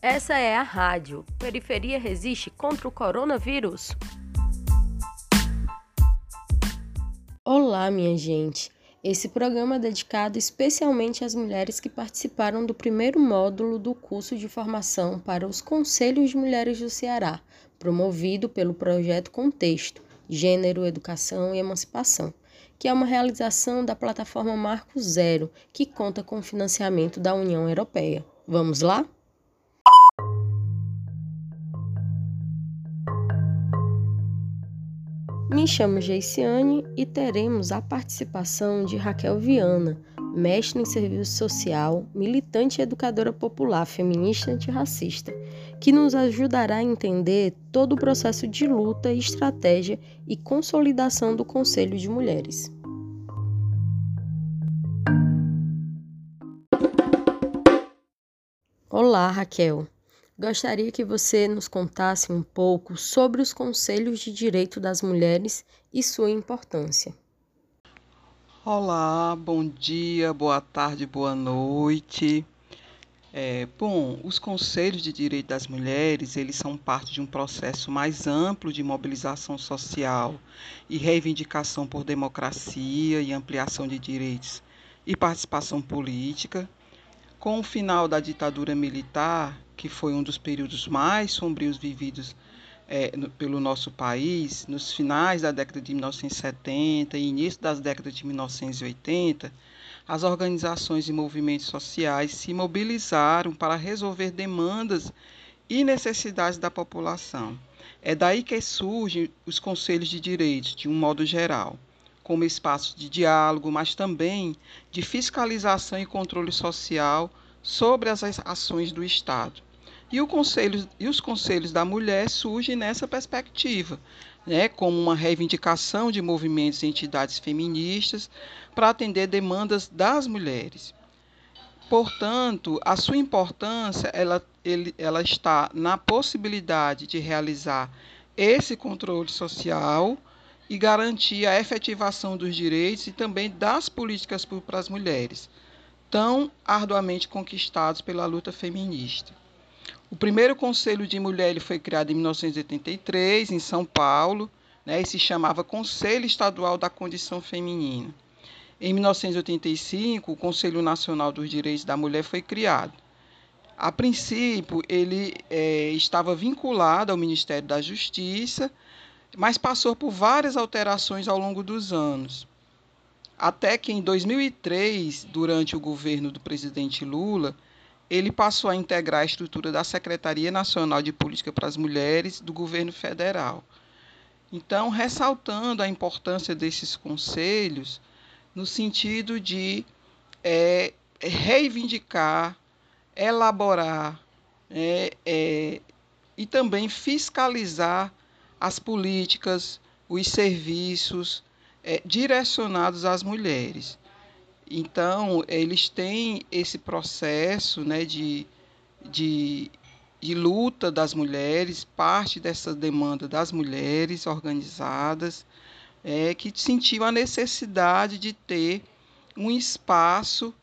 Essa é a rádio. Periferia resiste contra o coronavírus. Olá, minha gente. Esse programa é dedicado especialmente às mulheres que participaram do primeiro módulo do curso de formação para os Conselhos de Mulheres do Ceará, promovido pelo projeto Contexto Gênero, Educação e Emancipação, que é uma realização da plataforma Marco Zero, que conta com financiamento da União Europeia. Vamos lá? Chamo Geiciane e teremos a participação de Raquel Viana, mestre em serviço social, militante e educadora popular feminista antirracista, que nos ajudará a entender todo o processo de luta, estratégia e consolidação do Conselho de Mulheres. Olá, Raquel. Gostaria que você nos contasse um pouco sobre os Conselhos de Direito das Mulheres e sua importância. Olá, bom dia, boa tarde, boa noite. É, bom, os Conselhos de Direito das Mulheres, eles são parte de um processo mais amplo de mobilização social e reivindicação por democracia e ampliação de direitos e participação política. Com o final da ditadura militar, que foi um dos períodos mais sombrios vividos é, no, pelo nosso país, nos finais da década de 1970 e início das décadas de 1980, as organizações e movimentos sociais se mobilizaram para resolver demandas e necessidades da população. É daí que surgem os conselhos de direitos, de um modo geral, como espaços de diálogo, mas também de fiscalização e controle social sobre as ações do Estado. E, conselho, e os conselhos da mulher surgem nessa perspectiva, né, como uma reivindicação de movimentos e entidades feministas para atender demandas das mulheres. Portanto, a sua importância ela, ele, ela está na possibilidade de realizar esse controle social e garantir a efetivação dos direitos e também das políticas para as mulheres, tão arduamente conquistados pela luta feminista. O primeiro Conselho de Mulher ele foi criado em 1983, em São Paulo, né, e se chamava Conselho Estadual da Condição Feminina. Em 1985, o Conselho Nacional dos Direitos da Mulher foi criado. A princípio, ele é, estava vinculado ao Ministério da Justiça, mas passou por várias alterações ao longo dos anos. Até que em 2003, durante o governo do presidente Lula, ele passou a integrar a estrutura da Secretaria Nacional de Política para as Mulheres do governo federal. Então, ressaltando a importância desses conselhos, no sentido de é, reivindicar, elaborar é, é, e também fiscalizar as políticas, os serviços é, direcionados às mulheres. Então, eles têm esse processo né, de, de, de luta das mulheres, parte dessa demanda das mulheres organizadas, é, que sentiu a necessidade de ter um espaço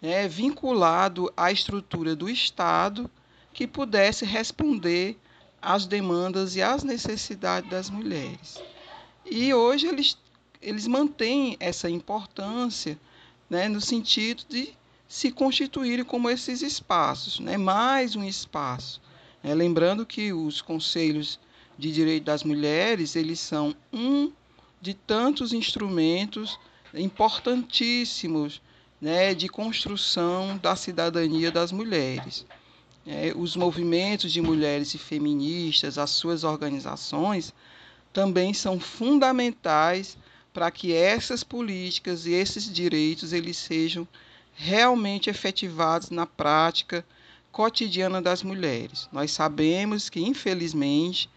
né, vinculado à estrutura do Estado que pudesse responder às demandas e às necessidades das mulheres. E hoje eles, eles mantêm essa importância né, no sentido de se constituírem como esses espaços, né, mais um espaço. É, lembrando que os conselhos de direito das mulheres eles são um de tantos instrumentos importantíssimos né, de construção da cidadania das mulheres. É, os movimentos de mulheres e feministas, as suas organizações, também são fundamentais para que essas políticas e esses direitos eles sejam realmente efetivados na prática cotidiana das mulheres. Nós sabemos que, infelizmente,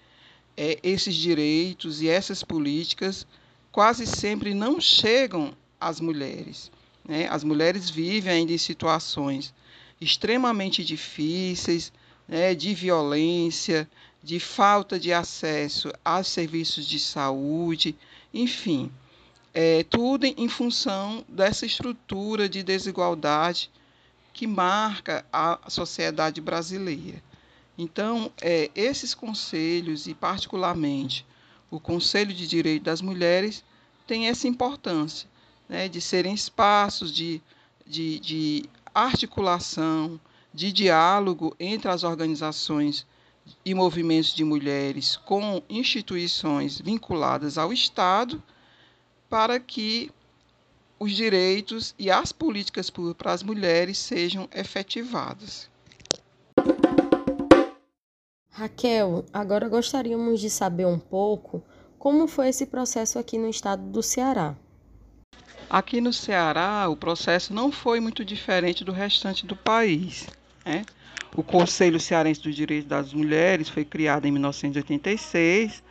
é, esses direitos e essas políticas quase sempre não chegam às mulheres. Né? As mulheres vivem ainda em situações extremamente difíceis, né, de violência, de falta de acesso aos serviços de saúde, enfim é, tudo em função dessa estrutura de desigualdade que marca a sociedade brasileira. Então, é, esses conselhos, e particularmente o Conselho de Direito das Mulheres, têm essa importância né, de serem espaços de, de, de articulação, de diálogo entre as organizações e movimentos de mulheres com instituições vinculadas ao Estado, para que os direitos e as políticas para as mulheres sejam efetivadas. Raquel, agora gostaríamos de saber um pouco como foi esse processo aqui no estado do Ceará. Aqui no Ceará, o processo não foi muito diferente do restante do país. Né? O Conselho Cearense dos Direitos das Mulheres foi criado em 1986.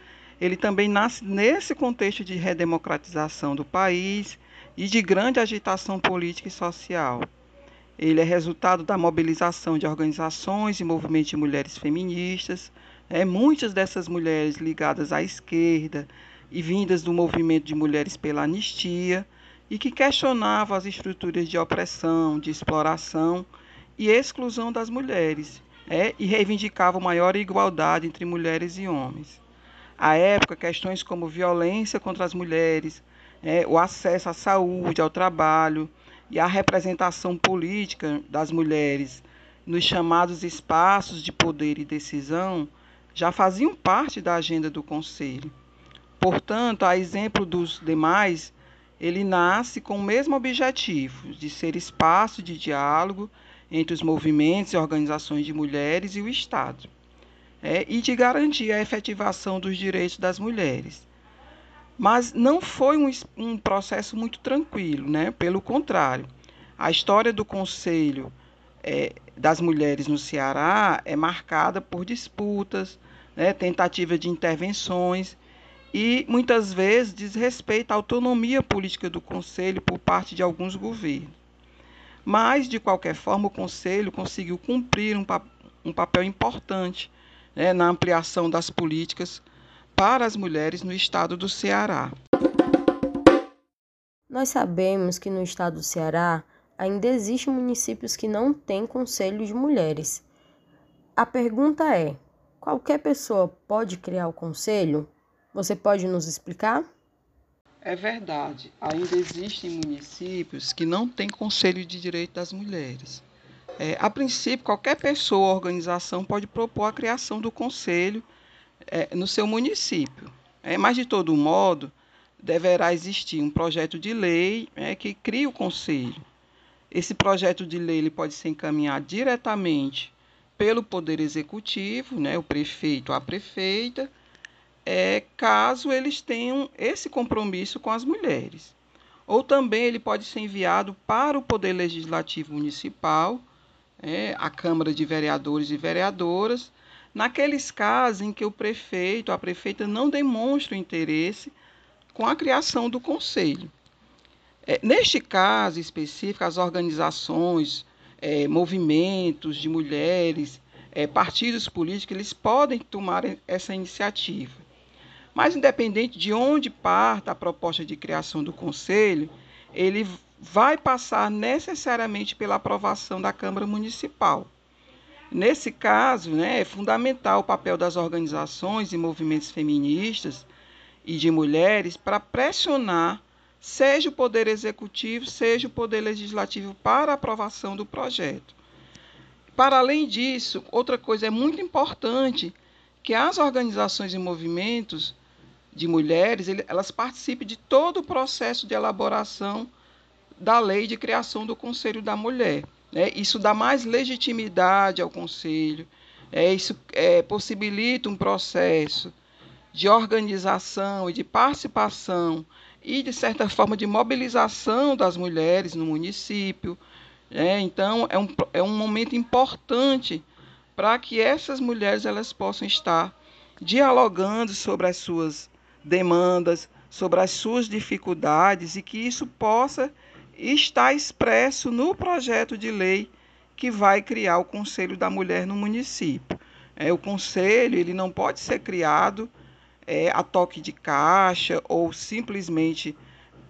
Ele também nasce nesse contexto de redemocratização do país e de grande agitação política e social. Ele é resultado da mobilização de organizações e movimentos de mulheres feministas, é, muitas dessas mulheres ligadas à esquerda e vindas do movimento de mulheres pela anistia, e que questionavam as estruturas de opressão, de exploração e exclusão das mulheres, é, e reivindicavam maior igualdade entre mulheres e homens. À época, questões como violência contra as mulheres, é, o acesso à saúde, ao trabalho e a representação política das mulheres nos chamados espaços de poder e decisão já faziam parte da agenda do Conselho. Portanto, a exemplo dos demais, ele nasce com o mesmo objetivo, de ser espaço de diálogo entre os movimentos e organizações de mulheres e o Estado, é, e de garantir a efetivação dos direitos das mulheres. Mas não foi um, um processo muito tranquilo, né? pelo contrário. A história do Conselho é, das Mulheres no Ceará é marcada por disputas, né? tentativa de intervenções e muitas vezes desrespeito à autonomia política do Conselho por parte de alguns governos. Mas, de qualquer forma, o Conselho conseguiu cumprir um, um papel importante né, na ampliação das políticas para as mulheres no estado do Ceará. Nós sabemos que no estado do Ceará ainda existem municípios que não têm conselho de mulheres. A pergunta é: qualquer pessoa pode criar o conselho? Você pode nos explicar? É verdade, ainda existem municípios que não têm Conselho de Direito das Mulheres. É, a princípio, qualquer pessoa ou organização pode propor a criação do conselho é, no seu município. É, mas, de todo modo, deverá existir um projeto de lei é, que crie o conselho. Esse projeto de lei ele pode ser encaminhado diretamente pelo Poder Executivo, né, o prefeito, a prefeita, é, caso eles tenham esse compromisso com as mulheres. Ou também ele pode ser enviado para o Poder Legislativo Municipal, é, a Câmara de Vereadores e Vereadoras, naqueles casos em que o prefeito, a prefeita não demonstra interesse com a criação do conselho. É, neste caso específico, as organizações, é, movimentos de mulheres, é, partidos políticos, eles podem tomar essa iniciativa. Mas, independente de onde parta a proposta de criação do Conselho, ele vai passar necessariamente pela aprovação da Câmara Municipal. Nesse caso, né, é fundamental o papel das organizações e movimentos feministas e de mulheres para pressionar, seja o Poder Executivo, seja o Poder Legislativo, para aprovação do projeto. Para além disso, outra coisa é muito importante que as organizações e movimentos de mulheres, elas participem de todo o processo de elaboração da lei de criação do Conselho da Mulher. Né? Isso dá mais legitimidade ao Conselho, é, isso é, possibilita um processo de organização e de participação e, de certa forma, de mobilização das mulheres no município. Né? Então, é um, é um momento importante para que essas mulheres elas possam estar dialogando sobre as suas demandas, sobre as suas dificuldades e que isso possa estar expresso no projeto de lei que vai criar o Conselho da Mulher no município. É, o conselho ele não pode ser criado é, a toque de caixa ou simplesmente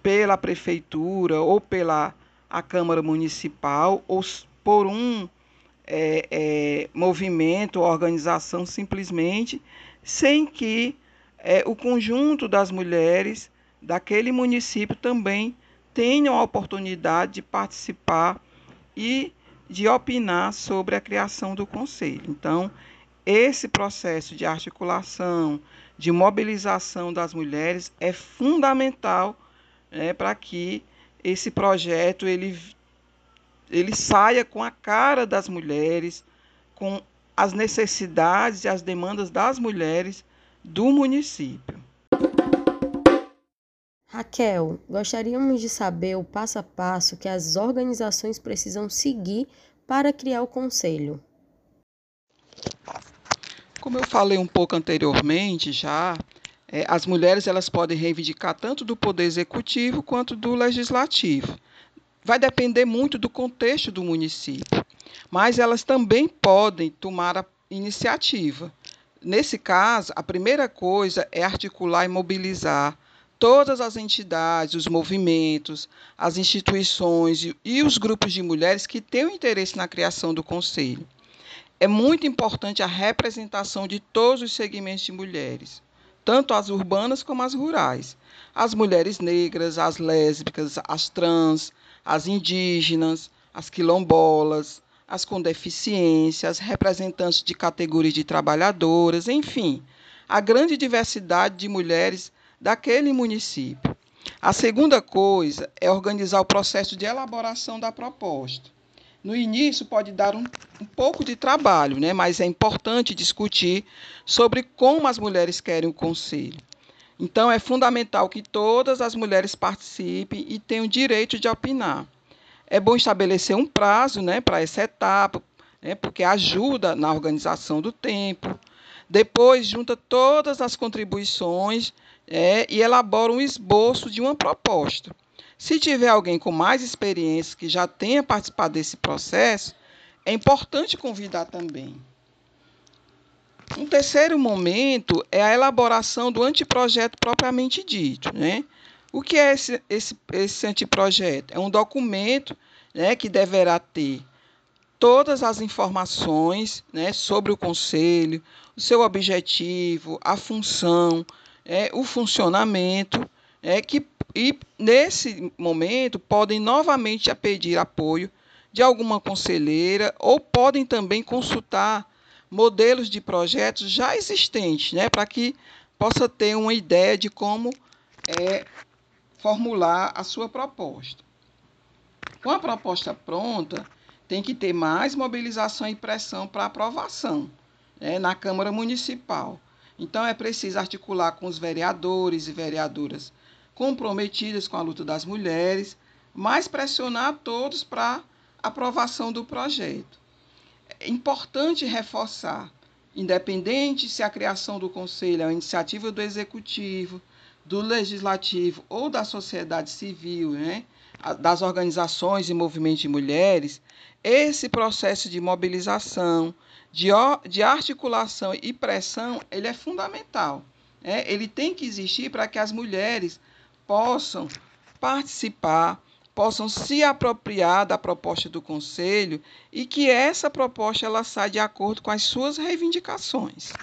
pela prefeitura ou pela a Câmara Municipal ou por um é, é, movimento, organização simplesmente, sem que é, o conjunto das mulheres daquele município também tenham a oportunidade de participar e de opinar sobre a criação do conselho. Então, esse processo de articulação, de mobilização das mulheres é fundamental né, para que esse projeto ele, ele saia com a cara das mulheres, com as necessidades e as demandas das mulheres do município. Raquel, gostaríamos de saber o passo a passo que as organizações precisam seguir para criar o conselho. Como eu falei um pouco anteriormente já, é, as mulheres elas podem reivindicar tanto do poder executivo quanto do legislativo. Vai depender muito do contexto do município, mas elas também podem tomar a iniciativa. Nesse caso, a primeira coisa é articular e mobilizar todas as entidades, os movimentos, as instituições e, os grupos de mulheres que têm interesse na criação do conselho. É muito importante a representação de todos os segmentos de mulheres, tanto as urbanas como as rurais. As mulheres negras, as lésbicas, as trans, as indígenas, as quilombolas, as com deficiência, as representantes de categorias de trabalhadoras, enfim, a grande diversidade de mulheres daquele município. A segunda coisa é organizar o processo de elaboração da proposta. No início pode dar um, um, pouco de trabalho, né? mas é importante discutir sobre como as mulheres querem o conselho. Então é fundamental que todas as mulheres participem e tenham direito de opinar. É bom estabelecer um prazo né, para essa etapa, né, porque ajuda na organização do tempo. Depois junta todas as contribuições é, e elabora um esboço de uma proposta. Se tiver alguém com mais experiência que já tenha participado desse processo, é importante convidar também. Um terceiro momento é a elaboração do anteprojeto propriamente dito. Né? O que é esse, esse, esse anteprojeto? É um documento né, que deverá ter todas as informações né, sobre o conselho, o seu objetivo, a função, é, o funcionamento, é, que, e nesse momento podem novamente pedir apoio de alguma conselheira ou podem também consultar modelos de projetos já existentes, né, para que possa ter uma ideia de como é, formular a sua proposta. Com a proposta pronta, tem que ter mais mobilização e pressão para aprovação né, na Câmara Municipal. Então é preciso articular com os vereadores e vereadoras comprometidas com a luta das mulheres, mas pressionar todos para aprovação do projeto. É importante reforçar, independente se a criação do conselho é uma iniciativa do executivo, do legislativo ou da sociedade civil, né, das organizações e movimentos de mulheres, esse processo de mobilização, de, de articulação e pressão, ele é fundamental. Né? Ele tem que existir para que as mulheres possam participar, possam se apropriar da proposta do conselho e que essa proposta ela saia de acordo com as suas reivindicações.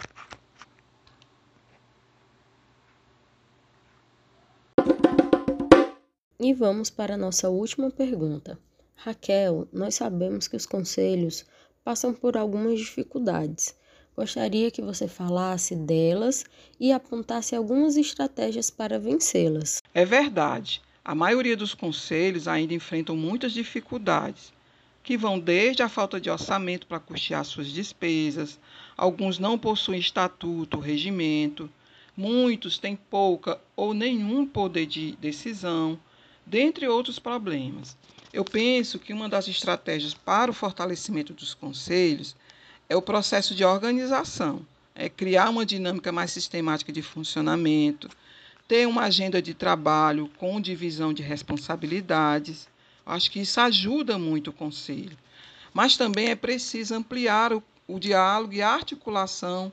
E vamos para a nossa última pergunta. Raquel, nós sabemos que os conselhos passam por algumas dificuldades. Gostaria que você falasse delas e apontasse algumas estratégias para vencê-las. É verdade. A maioria dos conselhos ainda enfrentam muitas dificuldades, que vão desde a falta de orçamento para custear suas despesas, alguns não possuem estatuto, regimento, muitos têm pouca ou nenhum poder de decisão, dentre outros problemas. Eu penso que uma das estratégias para o fortalecimento dos conselhos é o processo de organização, é criar uma dinâmica mais sistemática de funcionamento, ter uma agenda de trabalho com divisão de responsabilidades. Acho que isso ajuda muito o conselho. Mas também é preciso ampliar o, o diálogo e a articulação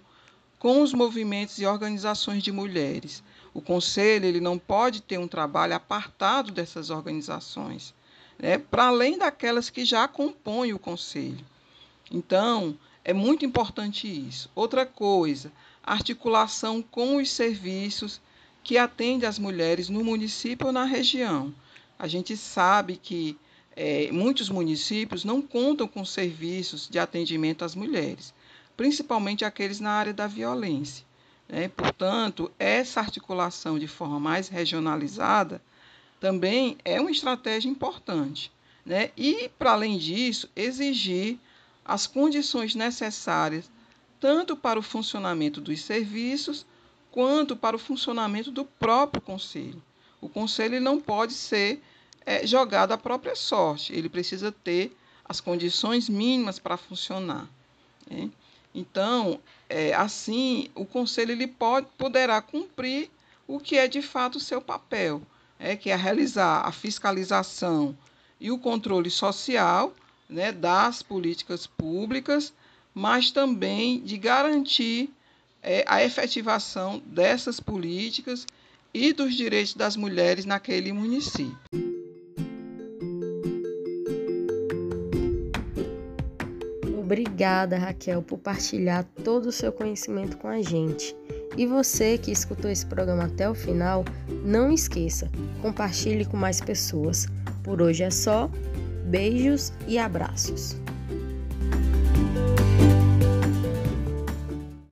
com os movimentos e organizações de mulheres. O conselho ele não pode ter um trabalho apartado dessas organizações né, para além daquelas que já compõem o conselho. Então, é muito importante isso. Outra coisa, articulação com os serviços que atendem as mulheres no município ou na região. A gente sabe que é, muitos municípios não contam com serviços de atendimento às mulheres, principalmente aqueles na área da violência. Né? Portanto, essa articulação de forma mais regionalizada também é uma estratégia importante. Né? E, para além disso, exigir as condições necessárias tanto para o funcionamento dos serviços quanto para o funcionamento do próprio conselho. O conselho não pode ser é, jogado à própria sorte, ele precisa ter as condições mínimas para funcionar. Né? Então, é, assim, o conselho ele pode, poderá cumprir o que é de fato seu papel, é, que é realizar a fiscalização e o controle social né, das políticas públicas, mas também de garantir é, a efetivação dessas políticas e dos direitos das mulheres naquele município. Obrigada, Raquel, por partilhar todo o seu conhecimento com a gente. E você que escutou esse programa até o final, não esqueça, compartilhe com mais pessoas. Por hoje é só. Beijos e abraços.